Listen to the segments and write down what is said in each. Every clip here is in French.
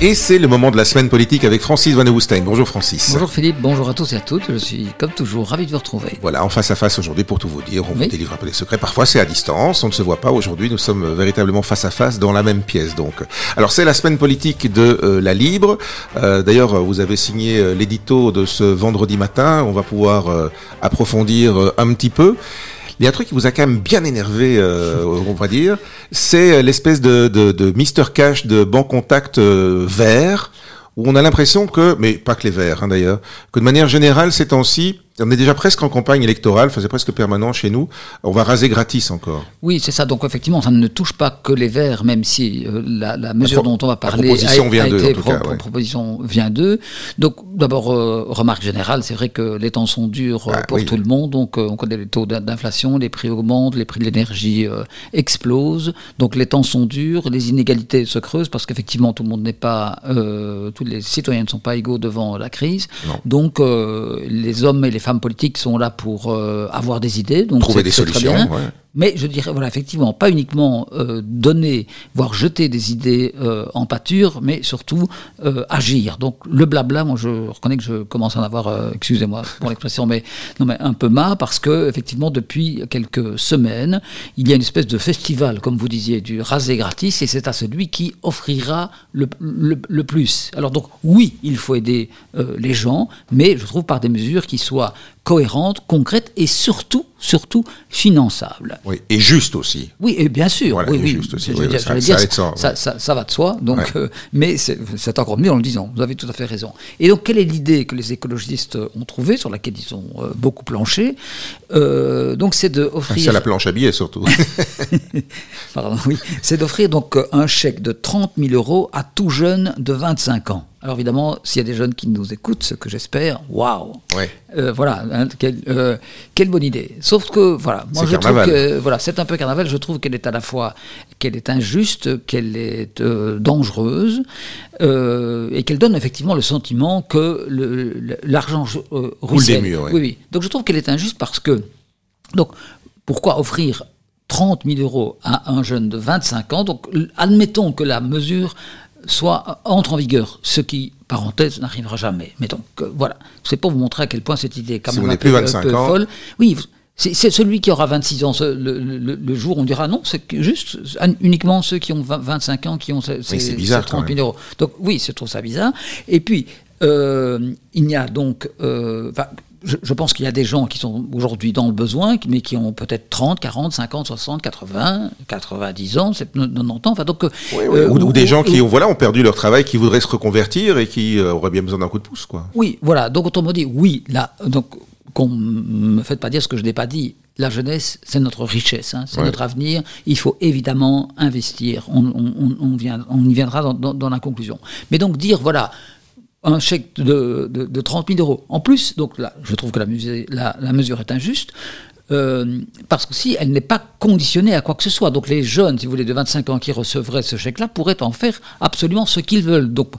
Et c'est le moment de la semaine politique avec Francis Van. Bonjour Francis. Bonjour Philippe, bonjour à tous et à toutes. Je suis comme toujours ravi de vous retrouver. Voilà, en face à face aujourd'hui pour tout vous dire. On vous délivre un peu des secrets. Parfois c'est à distance, on ne se voit pas. Aujourd'hui nous sommes véritablement face à face dans la même pièce. Donc, alors c'est la semaine politique de euh, la Libre. Euh, D'ailleurs, vous avez signé euh, l'édito de ce vendredi matin. On va pouvoir euh, approfondir un petit peu. Il y a un truc qui vous a quand même bien énervé, euh, on va dire, c'est l'espèce de, de, de Mister Cash de banc contact euh, vert, où on a l'impression que, mais pas que les verts hein, d'ailleurs, que de manière générale ces temps-ci, on est déjà presque en campagne électorale, enfin c'est presque permanent chez nous. On va raser gratis encore. Oui, c'est ça. Donc effectivement, ça ne touche pas que les Verts, même si euh, la, la, mesure pro dont on va parler proposition a, vient a été en tout cas, pro- ouais. proposition vient d'eux. Donc d'abord, euh, remarque générale, c'est vrai que les temps sont durs euh, Ah, pour oui. tout le monde. Donc on connaît les taux d'in- d'inflation, les prix augmentent, les prix de l'énergie explosent. Donc les temps sont durs, les inégalités se creusent parce qu'effectivement tout le monde n'est pas, tous les citoyens ne sont pas égaux devant la crise. Non. Donc les hommes et les femmes politiques sont là pour euh, avoir des idées. Donc Trouver des solutions, ouais. Mais je dirais, voilà, effectivement, pas uniquement euh, donner, voire jeter des idées euh, en pâture, mais surtout euh, agir. Donc le blabla, moi je reconnais que je commence à en avoir, excusez-moi pour l'expression, mais, non, mais un peu marre parce que effectivement depuis quelques semaines, il y a une espèce de festival, comme vous disiez, du rasé gratis, et c'est à celui qui offrira le, le- le plus. Alors donc oui, il faut aider les gens, mais je trouve par des mesures qui soient cohérentes, concrètes et surtout, surtout finançables. Oui, et juste aussi. Oui, et bien sûr. Voilà, oui, et oui. juste aussi, oui, dire, ça- dire, ça, ouais. ça- ça va de soi. Donc, Ouais. euh, mais c'est encore mieux en le disant. Vous avez tout à fait raison. Et donc, quelle est l'idée que les écologistes ont trouvée, sur laquelle ils ont euh, beaucoup planché? Euh, Donc, c'est de offrir. C'est la planche à billets surtout. Pardon, oui. C'est d'offrir donc un chèque de 30 000 euros à tout jeune de 25 ans. Alors évidemment, s'il y a des jeunes qui nous écoutent, ce que j'espère, waouh Ouais. Euh, Voilà, hein, quelle, euh, quelle bonne idée. Sauf que, voilà, moi je trouve que, voilà, c'est un peu carnaval, je trouve qu'elle est à la fois, qu'elle est injuste, qu'elle est euh, dangereuse, et qu'elle donne effectivement le sentiment que l'argent Coule des murs, ouais. Oui, oui. Donc je trouve qu'elle est injuste parce que, donc, pourquoi offrir 30 000 euros à un jeune de 25 ans? Donc, admettons que la mesure soit entre en vigueur, ce qui, parenthèse, n'arrivera jamais. Mais donc, euh, voilà. C'est pour vous montrer à quel point cette idée est quand Si même un peu, 25 un peu ans. folle. Oui, c'est celui qui aura 26 ans le, le- le jour, on dira non, c'est juste uniquement ceux qui ont 20 25 ans qui ont ces, ces- c'est bizarre, ces 30 quand 000 euros. Donc oui, je trouve ça bizarre. Et puis, euh, il n'y a donc... euh, je, je pense qu'il y a des gens qui sont aujourd'hui dans le besoin, mais qui ont peut-être 30, 40, 50, 60, 80, 90 ans, 90 ans. Enfin, donc, euh, Oui, oui. euh, ou, ou des gens qui ont, voilà, ont perdu leur travail, qui voudraient se reconvertir et qui euh, auraient bien besoin d'un coup de pouce. Quoi. Oui, voilà. Donc, autrement dit, oui, là, donc, qu'on me fait pas dire ce que je n'ai pas dit. La jeunesse, c'est notre richesse, hein, c'est Ouais. notre avenir. Il faut évidemment investir. On, on- on- on vient, on y viendra dans, dans- dans la conclusion. Mais donc dire, voilà, un chèque de, de, de 30 000 euros. En plus, donc là, je trouve que la mesure est injuste. Euh, parce que si elle n'est pas conditionnée à quoi que ce soit. Donc les jeunes, si vous voulez, de 25 ans qui recevraient ce chèque-là pourraient en faire absolument ce qu'ils veulent. Donc,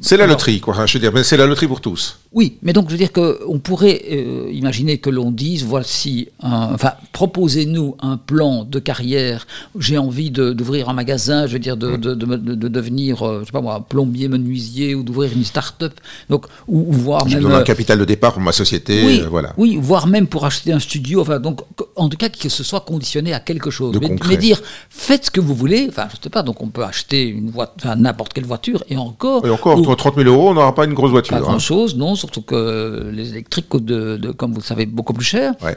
C'est la alors- loterie, quoi. Enfin, je veux dire, mais c'est la loterie pour tous. oui, mais donc je veux dire qu'on pourrait euh, imaginer que l'on dise voici, un- enfin, proposez-nous un plan de carrière. J'ai envie de- d'ouvrir un magasin, je veux dire, de, de, de- de- de devenir, euh, je sais pas moi, plombier, menuisier ou d'ouvrir une start-up. Donc, ou, ou voir Je même. donne un capital de départ pour ma société. oui, euh, voilà. oui, voire même pour acheter un studio. Enfin, donc, en tout cas, que ce soit conditionné à quelque chose. Mais, mais dire, faites ce que vous voulez. Enfin, je sais pas. Donc, on peut acheter une voiture, n'importe quelle voiture, et encore. Et encore, ou- contre 30 000 euros, on n'aura pas une grosse voiture. pas hein. grand chose, non, surtout que les électriques coûtent, de, de- comme vous le savez, beaucoup plus cher. Ouais.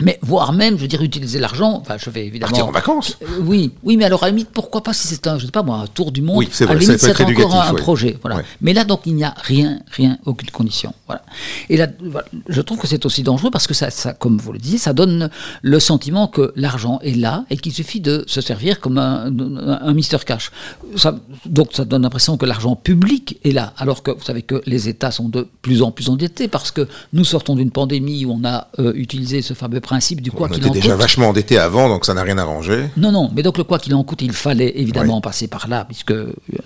Mais voire même, je veux dire, utiliser l'argent. Enfin, je vais évidemment. Partir en vacances. Euh, oui, oui, mais alors à la limite, pourquoi pas si c'est un, je sais pas moi, un tour du monde. Oui, c'est à vrai, la ça limite, c'est encore éducatif, un, un ouais. projet, voilà. Ouais. Mais là, donc, il n'y a rien, rien, aucune condition, voilà. Et là, voilà, je trouve que c'est aussi dangereux parce que ça, ça, comme vous le disiez, ça donne le sentiment que l'argent est là et qu'il suffit de se servir comme un, un, un Mister Cash. Ça, donc, ça donne l'impression que l'argent public est là, alors que vous savez que les États sont de plus en plus endettés parce que nous sortons d'une pandémie où on a euh, utilisé ce fameux principe du quoi on qu'il était en déjà coûte. vachement endetté avant, donc ça n'a rien arrangé. Non, non, mais donc le quoi qu'il en coûte, il fallait évidemment passer par là, puisque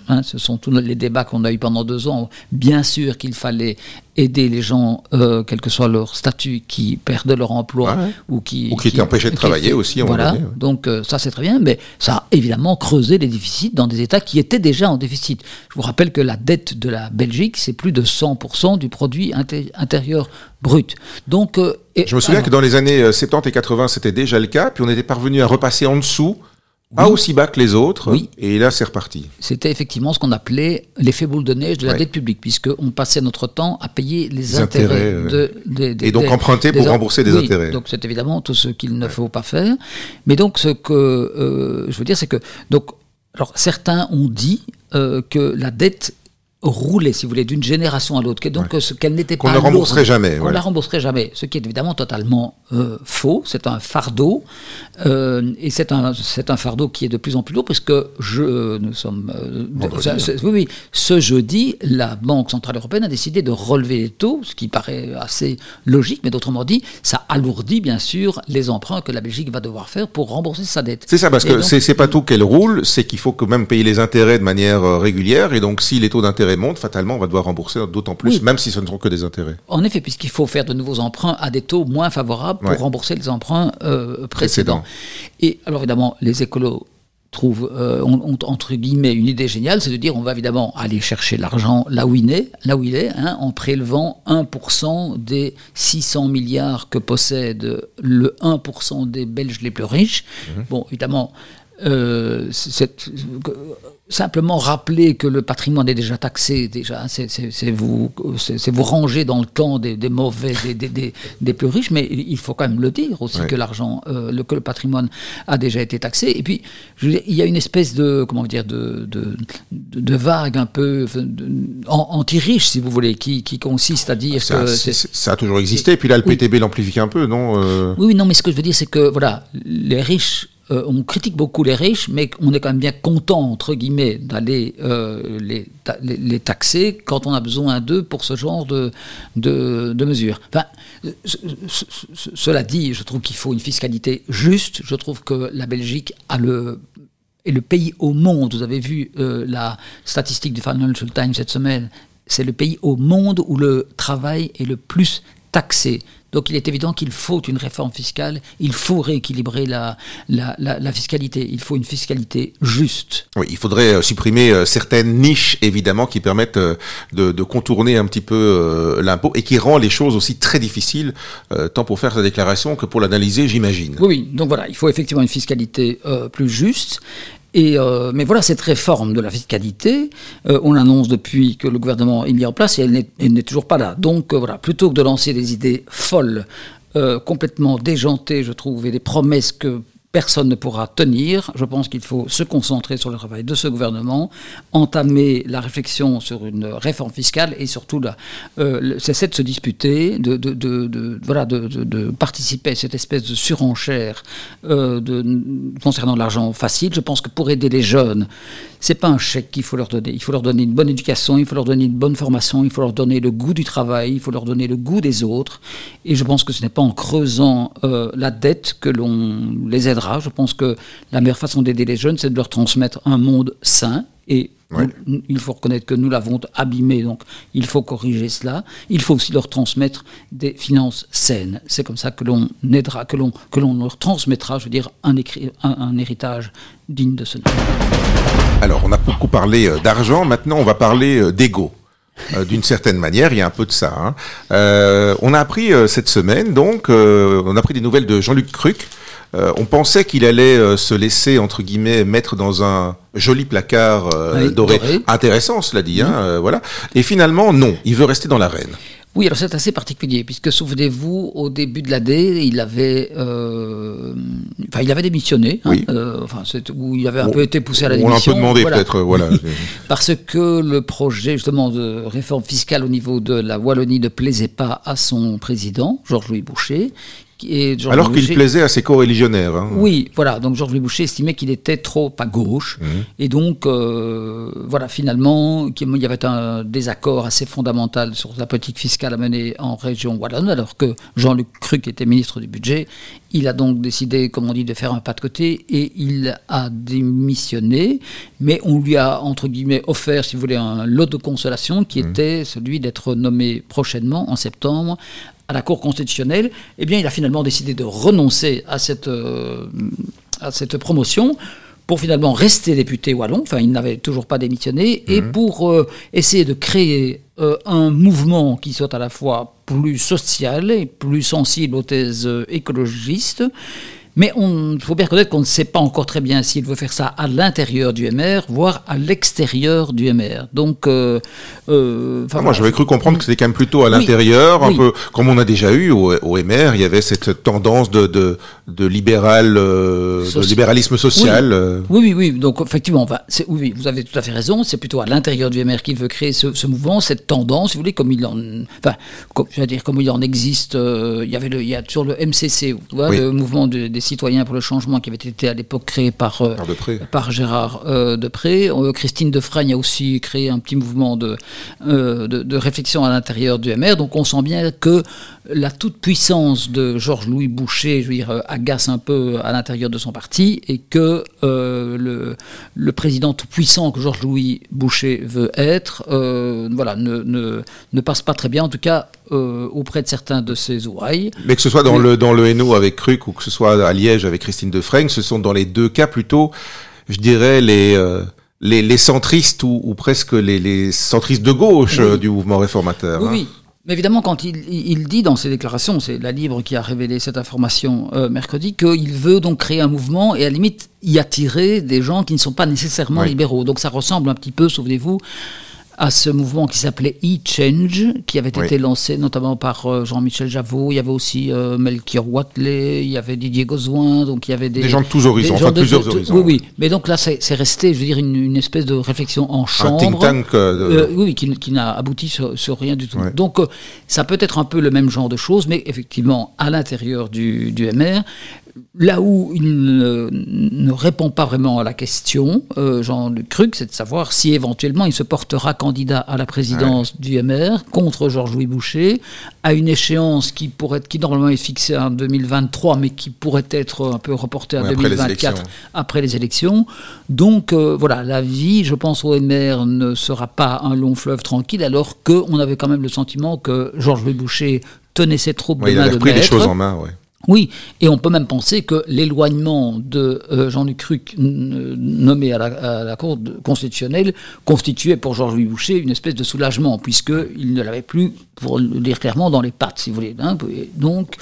hein, ce sont tous les débats qu'on a eu pendant deux ans. Bien sûr qu'il fallait aider les gens, euh, quel que soit leur statut, qui perdent leur emploi ou qui ou qui, étaient empêchés de travailler aussi. Voilà. Donc euh, ça c'est très bien, mais ça a évidemment creusé les déficits dans des États qui étaient déjà en déficit. Je vous rappelle que la dette de la Belgique c'est plus de 100% du produit intérieur brut. Donc euh, je me souviens que dans les années 70 et 80 c'était déjà le cas, puis on était parvenu à repasser en dessous pas aussi bas que les autres, oui. et là c'est reparti. C'était effectivement ce qu'on appelait l'effet boule de neige de la dette publique, puisqu'on passait notre temps à payer les, intérêts, de, Et donc emprunter pour rembourser des intérêts. Donc c'est évidemment tout ce qu'il ne faut pas faire. Mais donc ce que euh, je veux dire, c'est que donc alors certains ont dit euh, que la dette rouler, si vous voulez, d'une génération à l'autre, donc ce qu'elle n'était pas. Qu'on ne rembourserait jamais. On ne la rembourserait jamais, ce qui est évidemment totalement euh, faux. C'est un fardeau, euh, et c'est un, c'est un fardeau qui est de plus en plus lourd, parce que je, nous sommes. Euh, oui, oui, ce jeudi, la Banque Centrale Européenne a décidé de relever les taux, ce qui paraît assez logique, mais d'autrement dit, ça alourdit bien sûr les emprunts que la Belgique va devoir faire pour rembourser sa dette. C'est ça, parce que c'est, c'est pas tout qu'elle roule, c'est qu'il faut quand même payer les intérêts de manière régulière, et donc si les taux d'intérêt monte, fatalement, on va devoir rembourser d'autant plus, même si ce ne sont que des intérêts. En effet, puisqu'il faut faire de nouveaux emprunts à des taux moins favorables pour rembourser les emprunts euh, précédents. Et alors évidemment, les écolos trouvent, euh, ont, entre guillemets une idée géniale, c'est de dire on va évidemment aller chercher l'argent là où il est, là où il est, hein, en prélevant 1% des 600 milliards que possède le 1% des Belges les plus riches. Mhm. Bon, évidemment, euh, simplement rappeler que le patrimoine est déjà taxé, déjà, c'est vous, vous ranger dans le camp des, mauvais, des, des, plus riches, mais il faut quand même le dire aussi que l'argent, euh, le, que le patrimoine a déjà été taxé. Et puis, il y a une espèce de, comment dire, de, de, vague un peu anti-riche, si vous voulez, qui, qui consiste à dire ça, que... Ça a toujours existé, et puis là, le PTB l'amplifie un peu, non euh? Oui, non, mais ce que je veux dire, c'est que, voilà, les riches euh, on critique beaucoup les riches, mais on est quand même bien content, entre guillemets, d'aller euh, les, taxer quand on a besoin d'eux pour ce genre de, mesures. Cela dit, je trouve qu'il faut une fiscalité juste. Je trouve que la Belgique est le pays au monde. Vous avez vu euh, la statistique du Financial Times cette semaine. C'est le pays au monde où le travail est le plus taxé. Donc il est évident qu'il faut une réforme fiscale, il faut rééquilibrer la, la, fiscalité, il faut une fiscalité juste. Oui, il faudrait euh, supprimer euh, certaines niches, évidemment, qui permettent euh, de, contourner un petit peu l'impôt et qui rend les choses aussi très difficiles, tant pour faire sa déclaration que pour l'analyser, j'imagine. Oui, donc voilà, il faut effectivement une fiscalité plus juste. Et, euh, mais voilà, cette réforme de la fiscalité, euh, on l'annonce depuis que le gouvernement est mis en place et elle n'est toujours pas là. Donc euh, voilà, plutôt que de lancer des idées folles, complètement déjantées, je trouve, et des promesses que personne ne pourra tenir. Je pense qu'il faut se concentrer sur le travail de ce gouvernement, entamer la réflexion sur une réforme fiscale et surtout euh, cesser de se disputer, de, voilà, de, participer à cette espèce de surenchère euh, concernant l'argent facile. Je pense que pour aider les jeunes, c'est pas un chèque qu'il faut leur donner. Il faut leur donner une bonne éducation, il faut leur donner une bonne formation, il faut leur donner le goût du travail, il faut leur donner le goût des autres. Et je pense que ce n'est pas en creusant euh, la dette que l'on les aidera. Je pense que la meilleure façon d'aider les jeunes, c'est de leur transmettre un monde sain et il faut reconnaître que nous l'avons abîmé, donc il faut corriger cela. Il faut aussi leur transmettre des finances saines. C'est comme ça que l'on aidera, que l'on, que l'on leur transmettra, je veux dire, un, un héritage digne de ce nom. Alors, on a beaucoup parlé euh, d'argent, maintenant on va parler euh, d'ego. Euh, d'une certaine manière, il y a un peu de ça. Hein. on a appris cette semaine, donc, on a appris des nouvelles de Jean-Luc Cruc. On pensait qu'il allait se laisser, entre guillemets, mettre dans un joli placard doré. Intéressant, cela dit. Hein, voilà. Et finalement, non, il veut rester dans l'arène. Oui, alors c'est assez particulier, puisque souvenez-vous, au début de l'année, il avait, euh, enfin, il avait démissionné, hein, euh, enfin, où il avait un peu été poussé à la démission. On l'a un peu demandé peut-être, voilà. Parce que le projet justement de réforme fiscale au niveau de la Wallonie ne plaisait pas à son président, Georges-Louis Boucher, Et Alors qu'il plaisait à ses co-religionnaires. Hein. Oui, voilà. Donc Georges Louis Boucher estimait qu'il était trop à gauche. Mmh. Et donc, euh, voilà, finalement, il y avait un désaccord assez fondamental sur la politique fiscale à mener en région Wallonne, alors que Jean-Luc Cruc était ministre du budget. Il a donc décidé, comme on dit, de faire un pas de côté et il a démissionné. Mais on lui a, entre guillemets, offert, si vous voulez, un lot de consolation qui mmh. était celui d'être nommé prochainement, en septembre, à la Cour constitutionnelle, eh bien, il a finalement décidé de renoncer à cette, euh, à cette promotion pour finalement rester député wallon, enfin il n'avait toujours pas démissionné, et mhm. pour euh, essayer de créer euh, un mouvement qui soit à la fois plus social et plus sensible aux thèses écologistes, mais il faut bien reconnaître qu'on ne sait pas encore très bien s'il veut faire ça à l'intérieur du MR, voire à l'extérieur du MR. Donc, euh, euh ah, moi, j'avais cru comprendre que c'était quand même plutôt à l'intérieur, un peu comme on a déjà eu au, MR. Il y avait cette tendance de, de, de libéral, euh, de libéralisme social. Oui. oui, oui, Donc, effectivement, oui, vous avez tout à fait raison. C'est plutôt à l'intérieur du MR qu'il veut créer ce, ce, mouvement, cette tendance, si vous voulez, comme il en, enfin, comme, je veux dire, comme il en existe. il y avait le, il y a toujours le MCC, vous voyez, le mouvement des citoyens pour le changement qui avait été à l'époque créé par, euh, par Gérard euh, Depré. Euh, Christine Defragne a aussi créé un petit mouvement de, de, réflexion à l'intérieur du MR. Donc on sent bien que la toute-puissance de Georges-Louis Boucher, je veux dire, agace un peu à l'intérieur de son parti et que le, le président tout-puissant que Georges-Louis Boucher veut être, voilà, ne, ne, ne, passe pas très bien. En tout cas, euh, auprès de certains de ses ouailles. Mais que ce soit dans le dans le Hainaut avec Cruc ou que ce soit à Liège avec Christine Defreng, ce sont dans les deux cas plutôt, je dirais, les euh, les, les, centristes ou, ou presque les, les, centristes de gauche euh, du mouvement réformateur. Oui, hein. oui. Mais évidemment, quand il, il, dit dans ses déclarations, c'est la Libre qui a révélé cette information mercredi, qu'il veut donc créer un mouvement et à la limite y attirer des gens qui ne sont pas nécessairement libéraux. Donc ça ressemble un petit peu, souvenez-vous, à ce mouvement qui s'appelait E-Change, qui avait été lancé notamment par euh, Jean-Michel Javot. Il y avait aussi euh, Melchior Watley, il y avait Didier Gozouin, donc il y avait des, des gens de tous horizons, enfin plusieurs horizons. Oui, oui. Mais donc là, c'est resté, je veux dire, une, espèce de réflexion en chambre. Un think tank. Euh, oui, qui, qui n'a abouti sur, sur, rien du tout. Donc ça peut être un peu le même genre de choses, mais effectivement, à l'intérieur du, du MR, là où il ne, répond pas vraiment à la question, euh, Jean-Luc Cruc, c'est de savoir si éventuellement il se portera candidat à la présidence du MR contre Georges-Louis Boucher, à une échéance qui pourrait qui normalement est fixée en 2023, mais qui pourrait être un peu reportée à 2024 après les élections. Donc euh, voilà, la vie, je pense, au MR ne sera pas un long fleuve tranquille, alors qu'on avait quand même le sentiment que Georges-Louis Boucher tenait ses troupes de main de pris les choses en main, ouais. Oui, et on peut même penser que l'éloignement de euh, Jean-Luc Cruc, nommé à la, Cour constitutionnelle, constituait pour Georges-Louis Boucher une espèce de soulagement, puisqu'il ne l'avait plus, pour le dire clairement, dans les pattes, si vous voulez. Hein. Donc,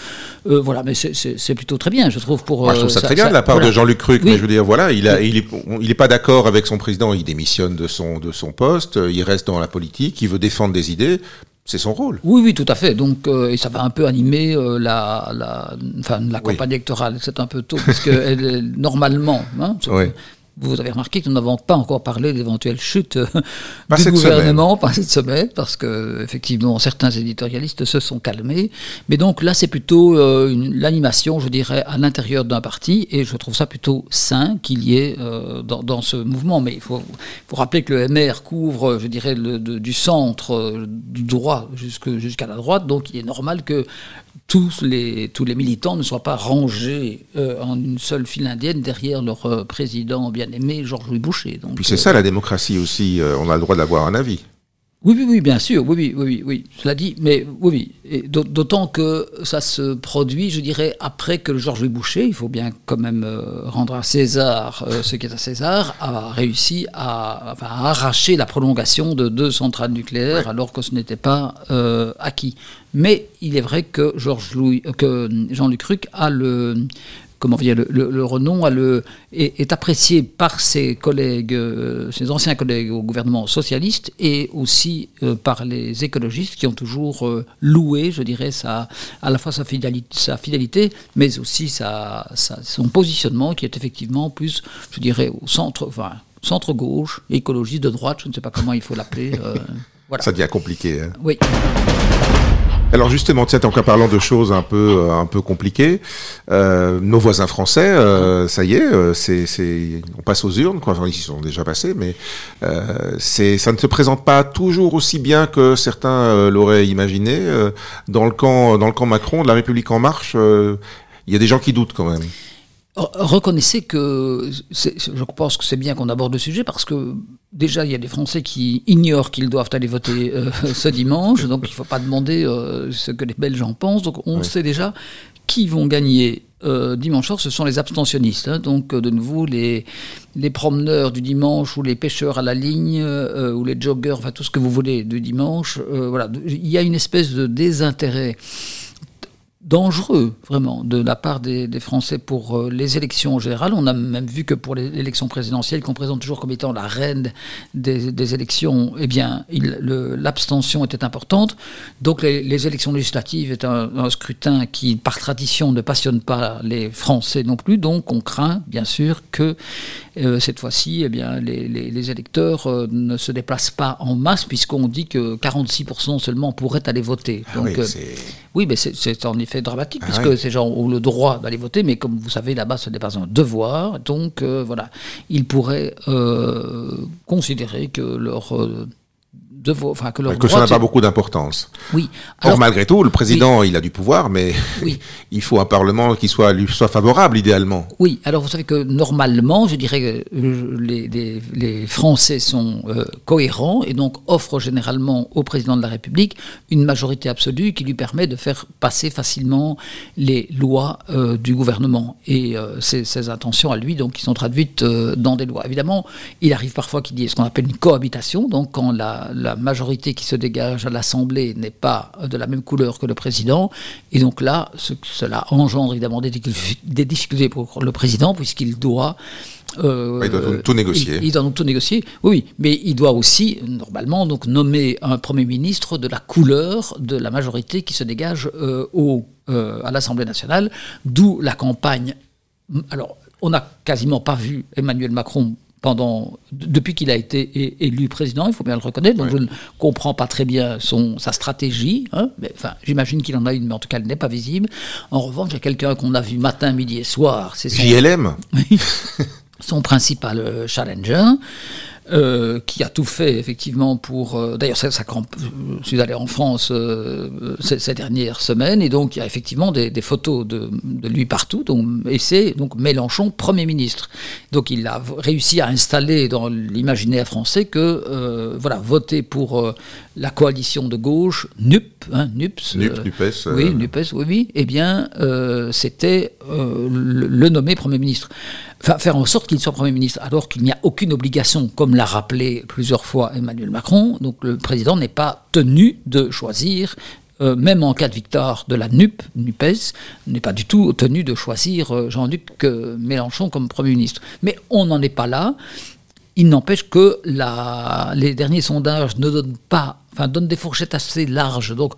euh, voilà, mais c'est plutôt très bien, je trouve. Pour, Moi, je trouve ça, euh, très bien de la part de Jean-Luc Cruc, mais je veux dire, voilà, il n'est il est, pas d'accord avec son président, il démissionne de son, de son poste, il reste dans la politique, il veut défendre des idées. C'est son rôle. Oui, oui, tout à fait. Donc, euh, et ça va un peu animer euh, la, la, enfin, la campagne électorale. C'est un peu tôt, parce que elle, normalement, hein, oui vous avez remarqué que nous n'avons pas encore parlé d'éventuelles chutes euh, du gouvernement par cette semaine, parce que effectivement certains éditorialistes se sont calmés. Mais donc là, c'est plutôt euh, l'animation, je dirais, à l'intérieur d'un parti, et je trouve ça plutôt sain qu'il y ait euh, dans, ce mouvement. Mais il faut, faut, rappeler que le MR couvre, je dirais, le, du centre, du droit jusqu'à la droite, donc il est normal que tous les, tous les militants ne soient pas rangés euh, en une seule file indienne derrière leur euh, président bien-aimé, Georges-Louis Boucher. Donc, Puis c'est ça la démocratie aussi, euh, on a le droit d'avoir un avis. Oui, oui, oui, bien sûr, oui, oui, oui, oui, cela dit, mais oui, oui, d'autant que ça se produit, je dirais, après que Georges-Louis Boucher, il faut bien quand même rendre à César ce qui est à César, a réussi à, arracher la prolongation de deux centrales nucléaires alors que ce n'était pas acquis. Mais il est vrai que Georges Louis, euh, que Jean-Luc Ruc a le comment dire, le, le, renom a le, est, apprécié par ses collègues, euh, ses anciens collègues au gouvernement socialiste et aussi euh, par les écologistes qui ont toujours loué, je dirais, sa, à la fois sa fidélité, sa fidélité mais aussi sa, son positionnement qui est effectivement plus, je dirais, au centre, enfin, centre gauche, écologiste de droite, je ne sais pas comment il faut l'appeler. voilà. Ça devient compliqué. Hein. Oui. Alors justement, sais, encore parlant de choses un peu euh, un peu compliquées, euh, nos voisins français, euh, ça y est, c'est on passe aux urnes, quoi. Enfin, ils sont déjà passés, mais ça ne se présente pas toujours aussi bien que certains l'auraient imaginé. dans le camp dans le camp Macron, de la République en marche, il y a des gens qui doutent quand même. Reconnaissez que je pense que c'est bien qu'on aborde le sujet parce que déjà il y a des Français qui ignorent qu'ils doivent aller voter euh, ce dimanche, donc il ne faut pas demander euh, ce que les Belges en pensent. Donc on sait déjà qui vont gagner euh, dimanche soir, ce sont les abstentionnistes. Hein. donc de nouveau les, les promeneurs du dimanche ou les pêcheurs à la ligne ou les joggers, enfin tout ce que vous voulez du dimanche. voilà, il y a une espèce de désintérêt dangereux, vraiment, de la part des, Français pour euh, les élections en général. On a même vu que pour l'élection présidentielle, qu'on présente toujours comme étant la reine des, élections, eh bien, l'abstention était importante. Donc les, élections législatives est un, scrutin qui, par tradition, ne passionne pas les Français non plus. Donc on craint, bien sûr, que cette fois-ci, eh bien, les, électeurs euh, ne se déplacent pas en masse, puisqu'on dit que 46% seulement pourraient aller voter. Ah Donc, oui, mais c'est en effet dramatique, ah puisque ces gens ont le droit d'aller voter, mais comme vous savez, là-bas, ce n'est pas un devoir. Donc, euh, voilà, ils pourraient euh, considérer que leur euh, enfin, que, que ça n'a pas beaucoup d'importance. Oui. Or, malgré tout, le président, il a du pouvoir, mais oui. il faut un parlement qui soit lui soit favorable idéalement. Oui. Alors vous savez que normalement, je dirais que euh, les, les, Français sont euh, cohérents et donc offrent généralement au président de la République une majorité absolue qui lui permet de faire passer facilement les lois euh, du gouvernement et ses, intentions à lui, donc qui sont traduites dans des lois. Évidemment, il arrive parfois qu'il y ait ce qu'on appelle une cohabitation, donc quand la la majorité qui se dégage à l'Assemblée n'est pas de la même couleur que le président. Et donc là, cela engendre évidemment des, difficultés pour le président, puisqu'il doit euh, il doit tout négocier. Il, doit donc tout négocier, oui, mais il doit aussi, normalement, donc nommer un Premier ministre de la couleur de la majorité qui se dégage euh, au, euh, à l'Assemblée nationale, d'où la campagne. Alors, on n'a quasiment pas vu Emmanuel Macron pendant, depuis qu'il a été élu président, il faut bien le reconnaître. Donc je ne comprends pas très bien son, sa stratégie. Hein, mais, enfin, j'imagine qu'il en a une, mais en tout cas, elle n'est pas visible. En revanche, il y a quelqu'un qu'on a vu matin, midi et soir. C'est son, JLM Son principal euh, challenger. Euh, qui a tout fait effectivement pour. Euh, d'ailleurs, ça, ça, je suis allé en France euh, ces, dernières semaines et donc il y a effectivement des, photos de, lui partout. Donc, et c'est donc Mélenchon Premier ministre. Donc il a réussi à installer dans l'imaginaire français que voilà voter pour la coalition de gauche NUP, hein, NUPS, NUP, NUPES, oui, NUPES, oui, oui. Eh bien, c'était le, le nommer Premier ministre faire en sorte qu'il soit Premier ministre, alors qu'il n'y a aucune obligation, comme l'a rappelé plusieurs fois Emmanuel Macron. Donc le président n'est pas tenu de choisir euh, même en cas de victoire de la NUP, NUPES, n'est pas du tout tenu de choisir euh, Jean-Luc euh, Mélenchon comme Premier ministre. Mais on n'en est pas là. Il n'empêche que les derniers sondages ne donnent pas, donnent des fourchettes assez larges. Donc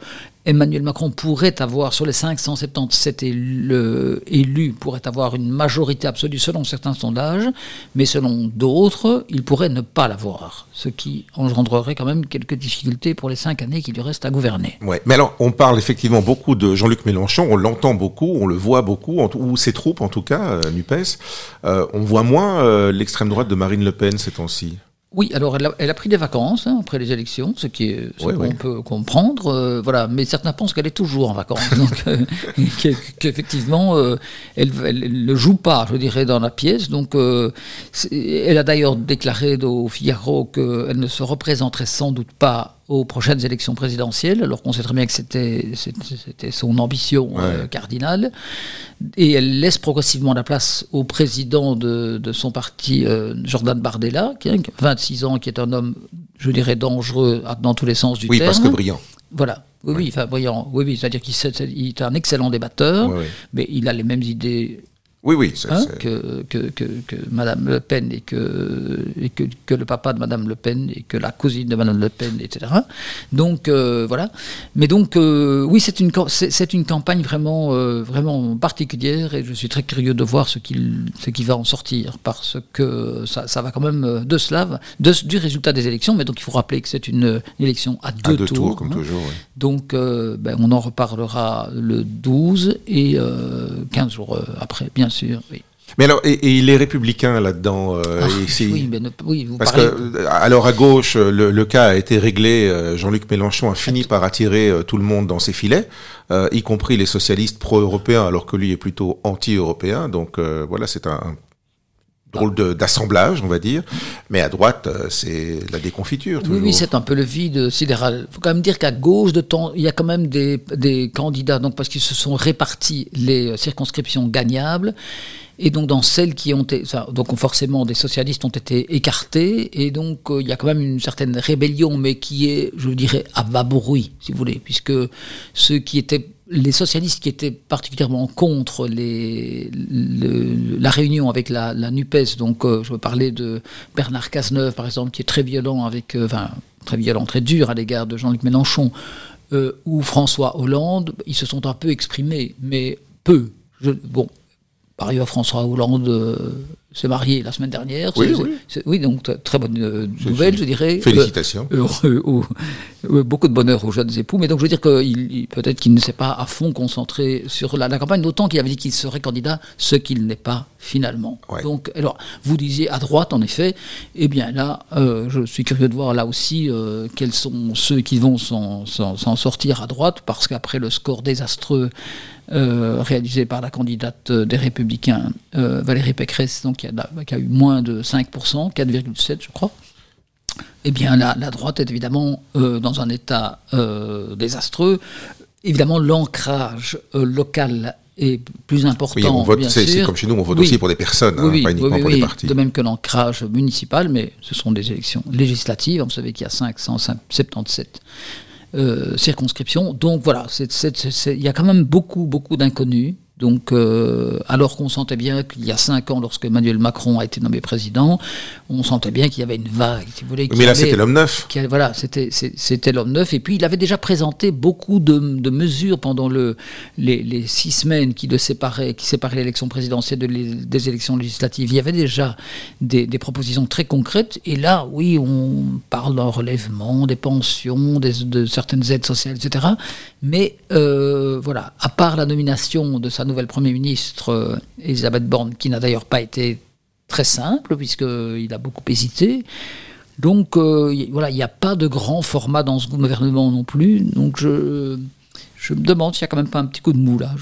Emmanuel Macron pourrait avoir, sur les 577 élus, élus, pourrait avoir une majorité absolue selon certains sondages, mais selon d'autres, il pourrait ne pas l'avoir, ce qui engendrerait quand même quelques difficultés pour les cinq années qui lui restent à gouverner. Ouais, mais alors on parle effectivement beaucoup de Jean-Luc Mélenchon, on l'entend beaucoup, on le voit beaucoup, ou ses troupes en tout cas, euh, Nupes. Euh, on voit moins euh, l'extrême droite de Marine Le Pen ces temps-ci. Oui, alors elle a, pris des vacances hein, après les élections, ce qui est ce qu'on peut comprendre, euh, voilà. Mais certains pensent qu'elle est toujours en vacances, donc euh, qu'effectivement euh, elle, ne joue pas, je dirais, dans la pièce. Donc, elle a d'ailleurs déclaré au Figaro qu'elle ne se représenterait sans doute pas aux prochaines élections présidentielles, alors qu'on sait très bien que c'était, son ambition euh, cardinale. Et elle laisse progressivement la place au président de, de son parti, euh, Jordan Bardella, qui a 26 ans, qui est un homme, je dirais, dangereux dans tous les sens du terme. Oui, parce que brillant. Voilà. Oui, oui, enfin, brillant. Oui, oui, c'est-à-dire qu'il est un excellent débatteur, mais il a les mêmes idées Oui, oui. Hein, que, que, que, que, Madame Le Pen et, que, et que, le papa de Madame Le Pen et que la cousine de Madame Le Pen, etc. Donc euh, voilà. Mais donc euh, oui, c'est une c'est une campagne vraiment euh, vraiment particulière et je suis très curieux de voir ce qui ce qui va en sortir parce que ça, ça va quand même de cela, de, du résultat des élections. Mais donc il faut rappeler que c'est une élection à deux, à deux tours, comme toujours. Oui. Donc ben, on en reparlera le 12 et 15 jours après, bien sûr, oui. Mais alors, et, il est républicain là-dedans euh, ah, oui, oui, vous Parce que, alors à gauche, le, cas a été réglé. Euh, Jean-Luc Mélenchon a fini par attirer euh, tout le monde dans ses filets, y compris les socialistes pro-européens, alors que lui est plutôt anti-européen. Donc voilà, c'est un, drôle d'assemblage, on va dire. Mais à droite, c'est la déconfiture. Oui, oui, c'est un peu le vide sidéral. Il faut quand même dire qu'à gauche de temps, il y a quand même des, des candidats, donc parce qu'ils se sont répartis les circonscriptions gagnables. Et donc dans celles qui ont été, donc forcément des socialistes ont été écartés, et donc euh, il y a quand même une certaine rébellion, mais qui est, je dirais, à bas bruit, si vous voulez, puisque ceux qui étaient les socialistes qui étaient particulièrement contre la réunion avec la, NUPES, donc euh, je veux parler de Bernard Cazeneuve par exemple, qui est très violent avec, euh, très violent, très dur à l'égard de Jean-Luc Mélenchon, ou François Hollande, ils se sont un peu exprimés, mais peu. Bon, par ailleurs, François Hollande euh, s'est marié la semaine dernière. Oui, oui. donc très bonne euh, nouvelle, je dirais. Félicitations. Euh, beaucoup de bonheur aux jeunes époux. Mais donc je veux dire que peut-être qu'il ne s'est pas à fond concentré sur la, campagne, d'autant qu'il avait dit qu'il serait candidat, ce qu'il n'est pas finalement. Donc, alors, vous disiez à droite, en effet. Eh bien là, je suis curieux de voir là aussi quels sont ceux qui vont s'en sortir à droite, parce qu'après le score désastreux euh, réalisé par la candidate des Républicains, euh, Valérie Pécresse, donc qui a, eu moins de 5%, 4,7 je crois. Eh bien, la, la droite est évidemment euh, dans un état désastreux. Évidemment, l'ancrage local est plus important. Oui, c'est comme chez nous, on vote aussi pour des personnes, hein, pas uniquement pour des partis. De même que l'ancrage municipal, mais ce sont des élections législatives. Vous savez qu'il y a 577 euh, circonscription. Donc voilà, il y a quand même beaucoup, beaucoup d'inconnus. Donc, euh, alors qu'on sentait bien qu'il y a cinq ans, lorsque Emmanuel Macron a été nommé président, on sentait bien qu'il y avait une vague, si vous voulez. Mais là, c'était l'homme neuf. voilà, c'était l'homme neuf. Et puis, il avait déjà présenté beaucoup de, de mesures pendant le, les, les, six semaines qui le séparaient, qui séparaient l'élection présidentielle de des élections législatives. Il y avait déjà des, des, propositions très concrètes. Et là, oui, on parle d'un relèvement des pensions, des, de certaines aides sociales, etc. Mais euh, voilà, à part la nomination de sa nouvelle Premier ministre, euh, Elisabeth Borne, qui n'a d'ailleurs pas été très simple, puisqu'il a beaucoup hésité. Donc euh, voilà, il n'y a pas de grand format dans ce gouvernement non plus. Donc je, je me demande s'il n'y a quand même pas un petit coup de mou là.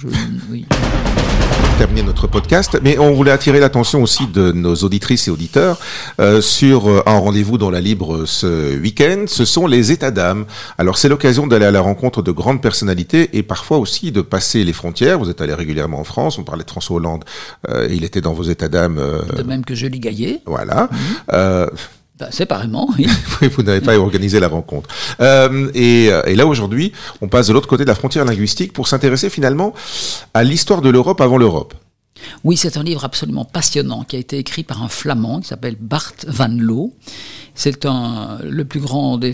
Terminer notre podcast, mais on voulait attirer l'attention aussi de nos auditrices et auditeurs euh, sur euh, un rendez-vous dans la Libre ce week-end. Ce sont les états d'âme. Alors c'est l'occasion d'aller à la rencontre de grandes personnalités et parfois aussi de passer les frontières. Vous êtes allé régulièrement en France. On parlait de François Hollande. Euh, il était dans vos états d'âme. Euh, de même que Julie Gaillet. Voilà. Mhm. Euh, bah, séparément, vous n'avez pas organisé la rencontre. Euh, et, et, là, aujourd'hui, on passe de l'autre côté de la frontière linguistique pour s'intéresser finalement à l'histoire de l'Europe avant l'Europe. Oui, c'est un livre absolument passionnant qui a été écrit par un flamand qui s'appelle Bart van Loo c'est un, le plus grand des,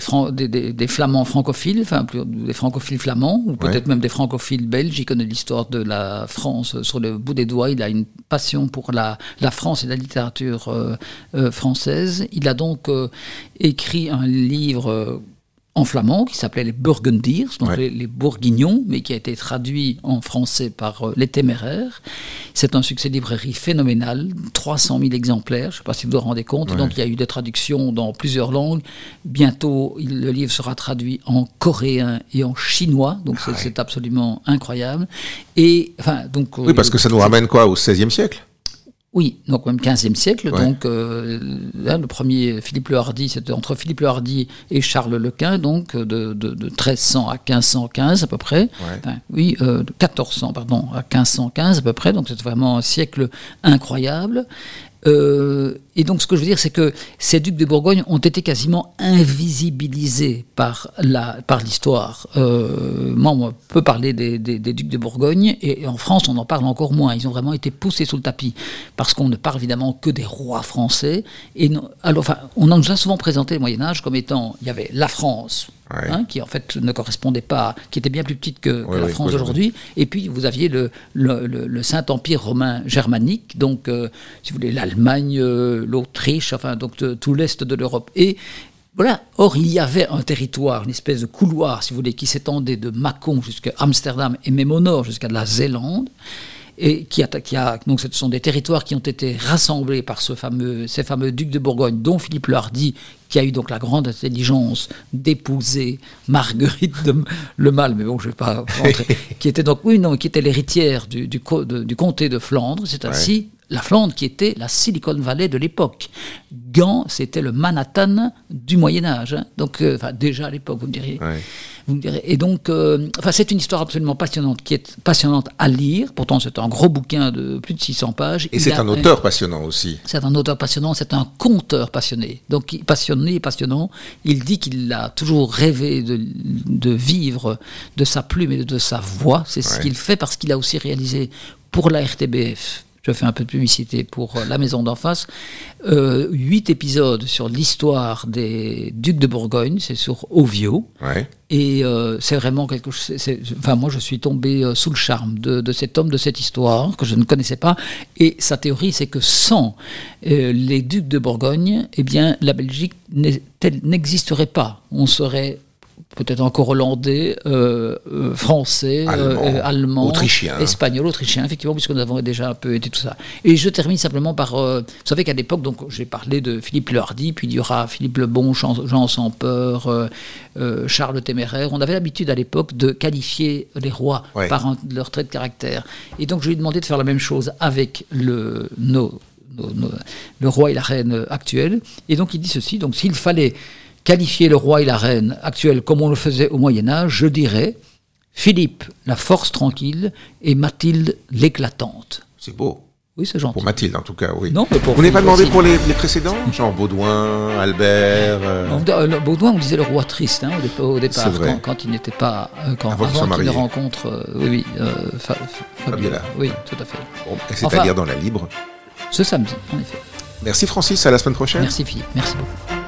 des, flamands francophiles, enfin des francophiles flamands, ou peut-être même des francophiles belges. Il connaît l'histoire de la France sur le bout des doigts. Il a une passion pour la, la France et la littérature euh, euh, française. Il a donc euh, écrit un livre en flamand qui s'appelait les Burgundiers, donc les, Bourguignons, mais qui a été traduit en français par euh, Les Téméraires. C'est un succès de librairie phénoménal, 300 000 exemplaires, je ne sais pas si vous vous rendez compte. Donc il y a eu des traductions dans plusieurs langues. Bientôt, le livre sera traduit en coréen et en chinois, donc c'est ah absolument incroyable. Et, enfin, donc, oui, parce que ça nous ramène quoi au XVIe siècle? Oui, donc même 15e siècle. Donc euh, le premier Philippe le Hardy, c'était entre Philippe le Hardy et Charles le Quint, donc de, de, 1300 à 1515 à peu près. oui, euh, 1400 pardon à 1515 à peu près. Donc c'est vraiment un siècle incroyable. Euh, et donc, ce que je veux dire, c'est que ces ducs de Bourgogne ont été quasiment invisibilisés par la par l'histoire. Euh, moi, on peut parler des, ducs de Bourgogne, et en France, on en parle encore moins. Ils ont vraiment été poussés sous le tapis, parce qu'on ne parle évidemment que des rois français. Et alors, enfin, on en a souvent présenté le Moyen Âge comme étant, il y avait la France, Hein, qui en fait ne correspondait pas, qui était bien plus petite que, la France d'aujourd'hui. Et puis vous aviez le, le, Saint-Empire romain germanique, donc euh, si vous voulez l'Allemagne, euh, l'Autriche, enfin donc tout l'est de l'Europe. Et voilà. Or, il y avait un territoire, une espèce de couloir, si vous voulez, qui s'étendait de Mâcon jusqu'à Amsterdam et même au nord jusqu'à la Zélande et qui a, qui a, donc ce sont des territoires qui ont été rassemblés par ce fameux, ces fameux ducs de Bourgogne, dont Philippe le Hardy, qui a eu donc la grande intelligence d'épouser Marguerite de, le Mal, mais bon, je ne vais pas rentrer, qui était donc, oui, non, qui était l'héritière du, du, du, comté de Flandre, c'est ainsi la Flandre qui était la Silicon Valley de l'époque. Gand, c'était le Manhattan du Moyen Âge. Hein. Donc, euh, déjà à l'époque, vous me diriez. Vous me direz. Et donc, euh, enfin, c'est une histoire absolument passionnante, qui est passionnante à lire. Pourtant, c'est un gros bouquin de plus de 600 pages. Et c'est un auteur passionnant aussi. C'est un auteur passionnant, c'est un conteur passionné. Donc, passionné et passionnant, il dit qu'il a toujours rêvé de, de, vivre de sa plume et de sa voix. C'est ce qu'il fait parce qu'il a aussi réalisé pour la RTBF je fais un peu de publicité pour euh, la maison d'en face, euh, huit épisodes sur l'histoire des ducs de Bourgogne, c'est sur Ovio. Et euh, c'est vraiment quelque chose. Enfin, moi, je suis tombé sous le charme de, cet homme, de cette histoire que je ne connaissais pas. Et sa théorie, c'est que sans les ducs de Bourgogne, eh bien, la Belgique n'existerait pas. On serait peut-être encore hollandais, euh, euh, français, allemand, euh, autrichien. espagnol, autrichien, effectivement, puisque nous avons déjà un peu été tout ça. Et je termine simplement par, vous savez qu'à l'époque, donc j'ai parlé de Philippe le Hardy, puis il y aura Philippe le Bon, Jean, Jean sans peur, Charles le Téméraire. On avait l'habitude à l'époque de qualifier les rois par leur trait de caractère. Et donc je lui ai demandé de faire la même chose avec le, nos, le roi et la reine actuels. Et donc il dit ceci, donc s'il fallait qualifier le roi et la reine actuels comme on le faisait au Moyen Âge, je dirais Philippe, la force tranquille, et Mathilde, l'éclatante. C'est beau. Oui, c'est gentil. Pour Mathilde, en tout cas, oui. Non, Vous n'avez pas demandé pour les, précédents? Genre Baudouin, Albert euh... euh Baudouin, on disait le roi triste hein, au, départ, quand, il n'était pas. Euh, quand, avant, avant qu'il rencontre. Euh, oui, oui Fabiola. Oui, tout à fait. et c'est à dire dans la Libre Ce samedi, en effet. Merci Francis, à la semaine prochaine. Merci Philippe, merci beaucoup.